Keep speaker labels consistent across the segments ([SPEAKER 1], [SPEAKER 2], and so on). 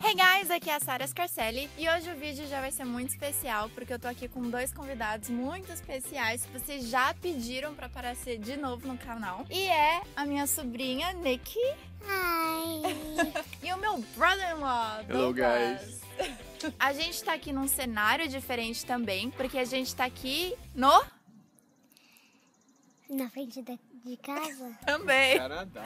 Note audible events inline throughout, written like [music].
[SPEAKER 1] Hey guys, aqui é a Sara Scarcelli e hoje o vídeo já vai ser muito especial porque eu tô aqui com dois convidados muito especiais que vocês já pediram para aparecer de novo no canal. E é a minha sobrinha Nikki
[SPEAKER 2] Hi. [laughs]
[SPEAKER 1] e o meu brother-in-law.
[SPEAKER 3] Hello,
[SPEAKER 1] Douglas.
[SPEAKER 3] guys.
[SPEAKER 1] A gente tá aqui num cenário diferente também, porque a gente tá aqui no
[SPEAKER 2] Na frente da, de casa? [laughs]
[SPEAKER 1] também
[SPEAKER 3] Canadá.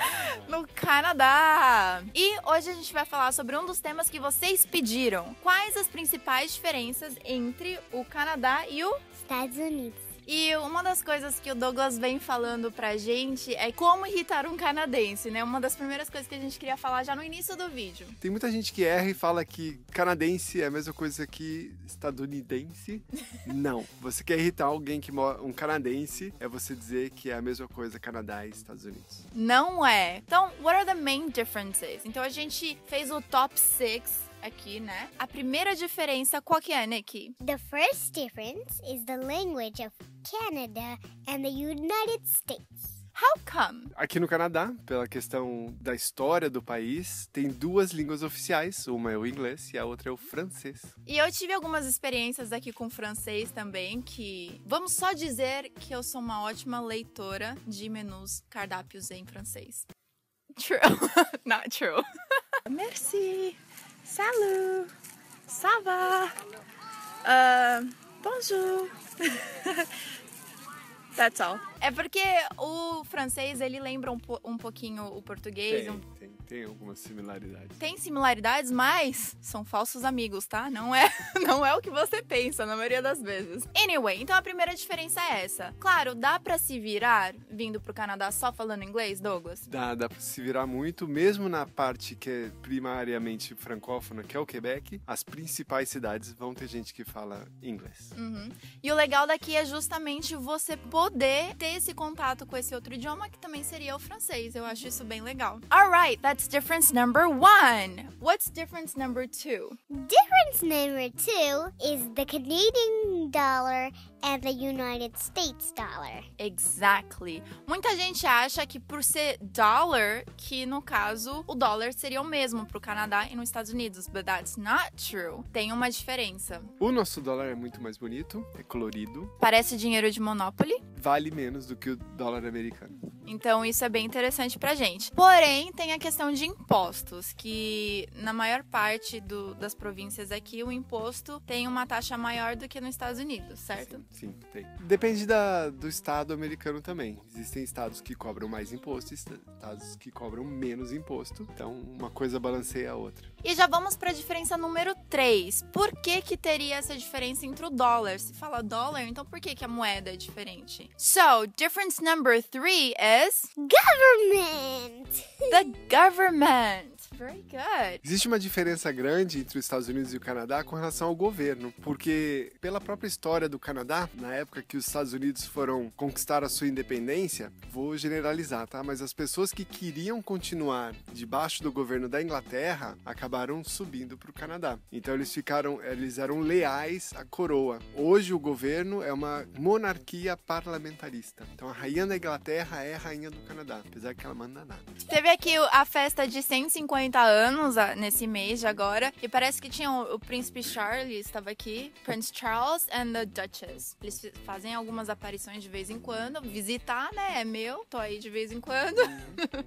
[SPEAKER 1] no Canadá. E hoje a gente vai falar sobre um dos temas que vocês pediram. Quais as principais diferenças entre o Canadá e o
[SPEAKER 2] Estados Unidos.
[SPEAKER 1] E uma das coisas que o Douglas vem falando pra gente é como irritar um canadense, né? Uma das primeiras coisas que a gente queria falar já no início do vídeo.
[SPEAKER 3] Tem muita gente que erra e fala que canadense é a mesma coisa que estadunidense. [laughs] Não. Você quer irritar alguém que mora. Um canadense é você dizer que é a mesma coisa Canadá e Estados Unidos.
[SPEAKER 1] Não é. Então, what are the main differences? Então a gente fez o top 6 aqui, né? A primeira diferença, qual que é, Nikki?
[SPEAKER 2] The first difference is the language of Canada and the United States.
[SPEAKER 1] How come?
[SPEAKER 3] Aqui no Canadá, pela questão da história do país, tem duas línguas oficiais. Uma é o inglês e a outra é o francês.
[SPEAKER 1] E eu tive algumas experiências aqui com francês também, que vamos só dizer que eu sou uma ótima leitora de menus cardápios em francês. True. [laughs] Not true. [laughs] Merci. Salut. Ça va? Uh, bonjour. [laughs] That's all. É porque o francês, ele lembra um, po- um pouquinho o português, um
[SPEAKER 3] Tem, tem, algumas similaridades.
[SPEAKER 1] tem similaridades, mas são falsos amigos, tá? Não é, [laughs] não é o que você pensa na maioria das vezes. Anyway, então a primeira diferença é essa. Claro, dá pra se virar vindo pro Canadá só falando inglês, Douglas?
[SPEAKER 3] Dá, dá pra se virar muito, mesmo na parte que é primariamente francófona, que é o Quebec, as principais cidades vão ter gente que fala inglês.
[SPEAKER 1] Uhum. E o legal daqui é justamente você poder ter esse contato com esse outro idioma, que também seria o francês. Eu acho isso bem legal. Alright, that's difference number one. What's difference number two?
[SPEAKER 2] Difference number two is the Canadian dollar and the United States dollar.
[SPEAKER 1] Exactly. Muita gente acha que por ser dollar, que no caso o dólar seria o mesmo pro Canadá e nos Estados Unidos, but that's not true. Tem uma diferença.
[SPEAKER 3] O nosso dólar é muito mais bonito, é colorido,
[SPEAKER 1] Parece dinheiro de Monopoly,
[SPEAKER 3] vale menos do que o dólar americano.
[SPEAKER 1] então isso é bem interessante pra gente. Porém, tem a questão de impostos, que na maior parte do- das províncias aqui o imposto tem uma taxa maior do que nos Estados Unidos, certo?
[SPEAKER 3] Sim, sim, tem. Depende da, do estado americano também. Existem estados que cobram mais imposto e estados que cobram menos imposto. Então, uma coisa balanceia a outra.
[SPEAKER 1] E já vamos para a diferença número 3. Por que que teria essa diferença entre o dólar? Se fala dólar, então por que que a moeda é diferente? So, difference number 3 is
[SPEAKER 2] Government!
[SPEAKER 1] the government. Very good.
[SPEAKER 3] Existe uma diferença grande entre os Estados Unidos e o Canadá com relação ao governo, porque pela própria história do Canadá, na época que os Estados Unidos foram conquistar a sua independência, vou generalizar, tá? Mas as pessoas que queriam continuar debaixo do governo da Inglaterra acabaram subindo para o Canadá. Então eles ficaram, eles eram leais à coroa. Hoje o governo é uma monarquia parlamentarista. Então a rainha da Inglaterra é a rainha do Canadá, apesar que ela manda nada.
[SPEAKER 1] Teve aqui a festa de 150 anos ah, nesse mês de agora. E parece que tinha o, o príncipe Charles, estava aqui. Prince Charles and the Duchess. Eles fazem algumas aparições de vez em quando. Visitar, né? É meu. Tô aí de vez em quando.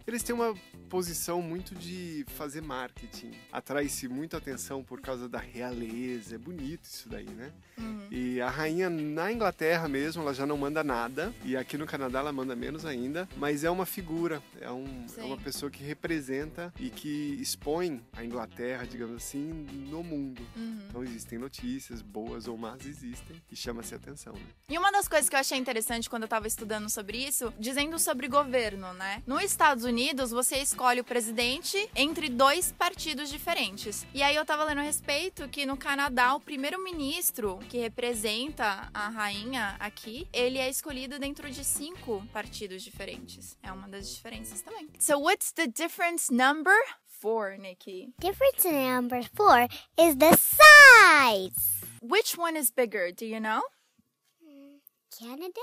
[SPEAKER 3] Eles têm uma posição muito de fazer marketing. Atrai-se muita atenção por causa da realeza. É bonito isso daí, né?
[SPEAKER 1] Uhum.
[SPEAKER 3] E a rainha na Inglaterra mesmo, ela já não manda nada. E aqui no Canadá ela manda menos ainda. Mas é uma figura, é, um- é uma pessoa que representa e que expõe a Inglaterra, digamos assim, no mundo.
[SPEAKER 1] Uhum.
[SPEAKER 3] Então existem notícias, boas ou más existem, e chama-se atenção, né?
[SPEAKER 1] E uma das coisas que eu achei interessante quando eu tava estudando sobre isso, dizendo sobre governo, né? Nos Estados Unidos, você escolhe o presidente entre dois partidos diferentes. E aí eu tava lendo a respeito que no Canadá, o primeiro-ministro que representa a rainha aqui, ele é escolhido dentro de cinco partidos diferentes. É uma das diferenças também. So what's the difference number four, Nikki?
[SPEAKER 2] Difference number four is the size.
[SPEAKER 1] Which one is bigger? Do you know?
[SPEAKER 2] Canada?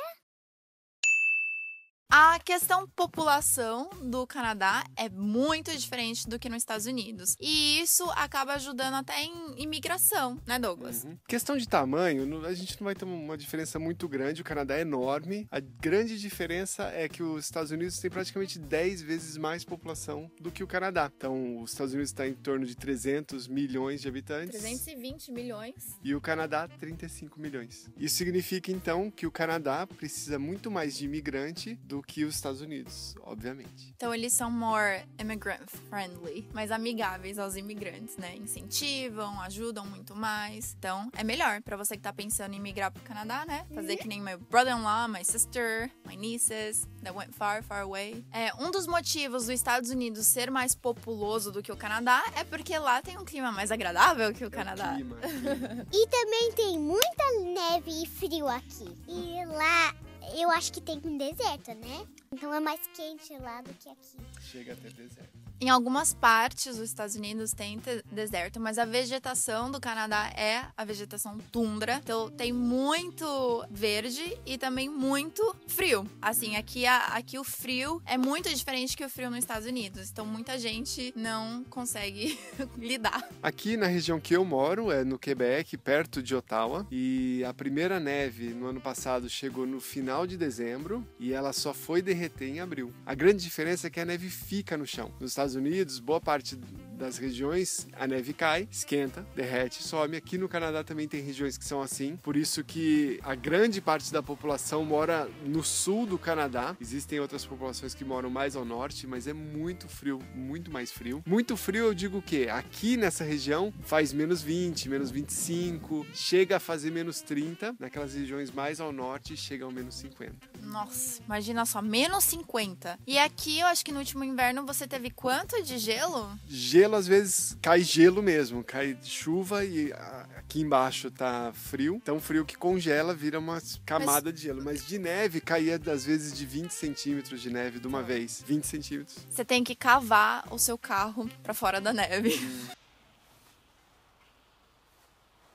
[SPEAKER 1] A questão população do Canadá é muito diferente do que nos Estados Unidos. E isso acaba ajudando até em imigração, né, Douglas?
[SPEAKER 3] Uhum. Questão de tamanho, a gente não vai ter uma diferença muito grande. O Canadá é enorme. A grande diferença é que os Estados Unidos têm praticamente 10 vezes mais população do que o Canadá. Então, os Estados Unidos está em torno de 300 milhões de habitantes.
[SPEAKER 1] 320 milhões.
[SPEAKER 3] E o Canadá, 35 milhões. Isso significa, então, que o Canadá precisa muito mais de imigrante do que os Estados Unidos, obviamente.
[SPEAKER 1] Então eles são more immigrant friendly, mais amigáveis aos imigrantes, né? Incentivam, ajudam muito mais. Então é melhor pra você que tá pensando em migrar pro Canadá, né? Fazer que nem my brother-in-law, my sister, my nieces that went far, far away. É, um dos motivos dos Estados Unidos ser mais populoso do que o Canadá é porque lá tem um clima mais agradável que o Canadá.
[SPEAKER 3] Clima, clima.
[SPEAKER 2] E também tem muita neve e frio aqui. E lá eu acho que tem um deserto, né? Então é mais quente lá do que aqui.
[SPEAKER 3] Chega até deserto.
[SPEAKER 1] Em algumas partes dos Estados Unidos tem te- deserto, mas a vegetação do Canadá é a vegetação tundra. Então tem muito verde e também muito frio. Assim, aqui, a- aqui o frio é muito diferente que o frio nos Estados Unidos. Então muita gente não consegue [laughs] lidar.
[SPEAKER 3] Aqui na região que eu moro, é no Quebec, perto de Ottawa, e a primeira neve no ano passado chegou no final de dezembro e ela só foi derreter em abril. A grande diferença é que a neve fica no chão. Nos Estados Unidos, boa parte das regiões a neve cai, esquenta, derrete, some. Aqui no Canadá também tem regiões que são assim, por isso que a grande parte da população mora no sul do Canadá. Existem outras populações que moram mais ao norte, mas é muito frio, muito mais frio. Muito frio, eu digo o quê? Aqui nessa região faz menos 20, menos 25, chega a fazer menos 30. Naquelas regiões mais ao norte, chega ao menos 50.
[SPEAKER 1] Nossa, imagina só, menos 50. E aqui eu acho que no último inverno você teve quanto de gelo?
[SPEAKER 3] Gelo, às vezes, cai gelo mesmo, cai chuva e aqui embaixo tá frio. Tão frio que congela, vira uma camada de gelo. Mas de neve, caía às vezes de 20 centímetros de neve de uma vez. 20 centímetros.
[SPEAKER 1] Você tem que cavar o seu carro pra fora da neve.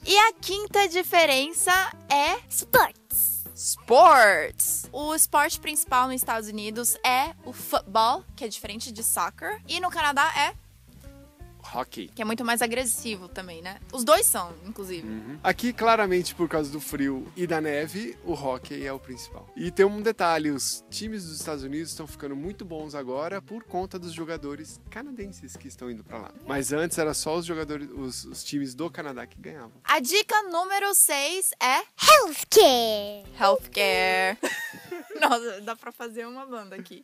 [SPEAKER 1] E a quinta diferença é
[SPEAKER 2] Sports.
[SPEAKER 1] sports. O esporte principal nos Estados Unidos é o futebol, que é diferente de soccer, e no Canadá é
[SPEAKER 3] Hockey.
[SPEAKER 1] que é muito mais agressivo também, né? Os dois são, inclusive.
[SPEAKER 3] Aqui, claramente, por causa do frio e da neve, o hockey é o principal. E tem um detalhe: os times dos Estados Unidos estão ficando muito bons agora por conta dos jogadores canadenses que estão indo pra lá. Mas antes era só os jogadores, os, os times do Canadá que ganhavam.
[SPEAKER 1] A dica número 6 é
[SPEAKER 2] Healthcare.
[SPEAKER 1] healthcare. [laughs] Nossa, dá pra fazer uma banda aqui.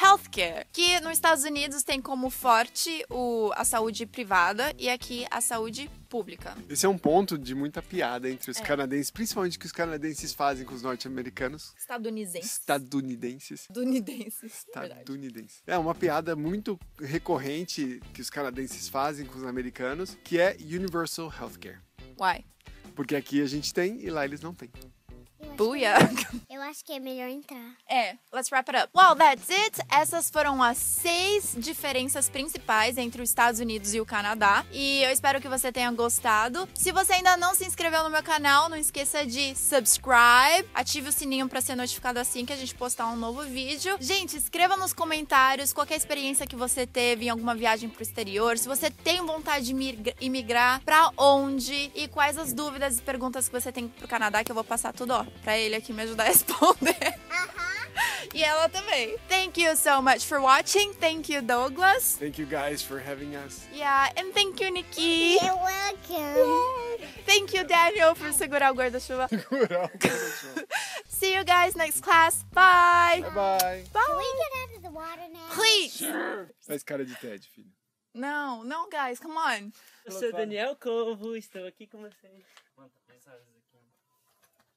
[SPEAKER 1] Healthcare, que nos Estados Unidos tem como forte o, a saúde privada e aqui a saúde pública.
[SPEAKER 3] Esse é um ponto de muita piada entre os canadenses, principalmente que os canadenses fazem com os norte-americanos.
[SPEAKER 1] Estadunidenses.
[SPEAKER 3] Estadunidenses.
[SPEAKER 1] Estadunidenses. verdade.
[SPEAKER 3] Estadunidenses. É uma piada muito recorrente que os canadenses fazem com os americanos, que é Universal Healthcare.
[SPEAKER 1] Why?
[SPEAKER 3] Porque aqui a gente tem e lá eles não têm.
[SPEAKER 2] Eu acho,
[SPEAKER 1] Booyah. [laughs]
[SPEAKER 2] eu acho que é melhor entrar.
[SPEAKER 1] É, let's wrap it up. Well, that's it. Essas foram as seis diferenças principais entre os Estados Unidos e o Canadá. E eu espero que você tenha gostado. Se você ainda não se inscreveu no meu canal, não esqueça de subscribe, ative o sininho para ser notificado assim que a gente postar um novo vídeo. Gente, escreva nos comentários qualquer experiência que você teve em alguma viagem pro exterior. Se você tem vontade de migra- imigrar, pra onde e quais as dúvidas e perguntas que você tem pro Canadá, que eu vou passar tudo, ó, pra ele aqui me ajudar a [laughs] responder. E ela também. Thank you so much for watching. Thank you, Douglas.
[SPEAKER 3] Thank you guys for having us.
[SPEAKER 1] Yeah, and thank you, Nikki.
[SPEAKER 2] You're welcome.
[SPEAKER 1] Thank you, Daniel, por [laughs] segurar o guarda-chuva. See you guys next class. Bye.
[SPEAKER 3] bye bye.
[SPEAKER 2] Can we get out of the water now?
[SPEAKER 1] Please.
[SPEAKER 3] Faz cara de Ted, filho.
[SPEAKER 1] No, no, guys, come on.
[SPEAKER 4] Eu sou Daniel Corvo, estou aqui com vocês. Isso aqui.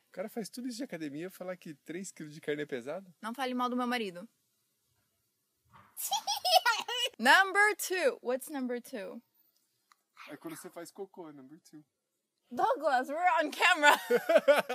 [SPEAKER 3] O cara faz tudo isso de academia, falar que 3 kg de carne é pesado?
[SPEAKER 1] Não fale mal do meu marido. [laughs] number two. What's number two?
[SPEAKER 3] É quando você faz cocô, number 2.
[SPEAKER 1] Douglas, we're on camera. [laughs]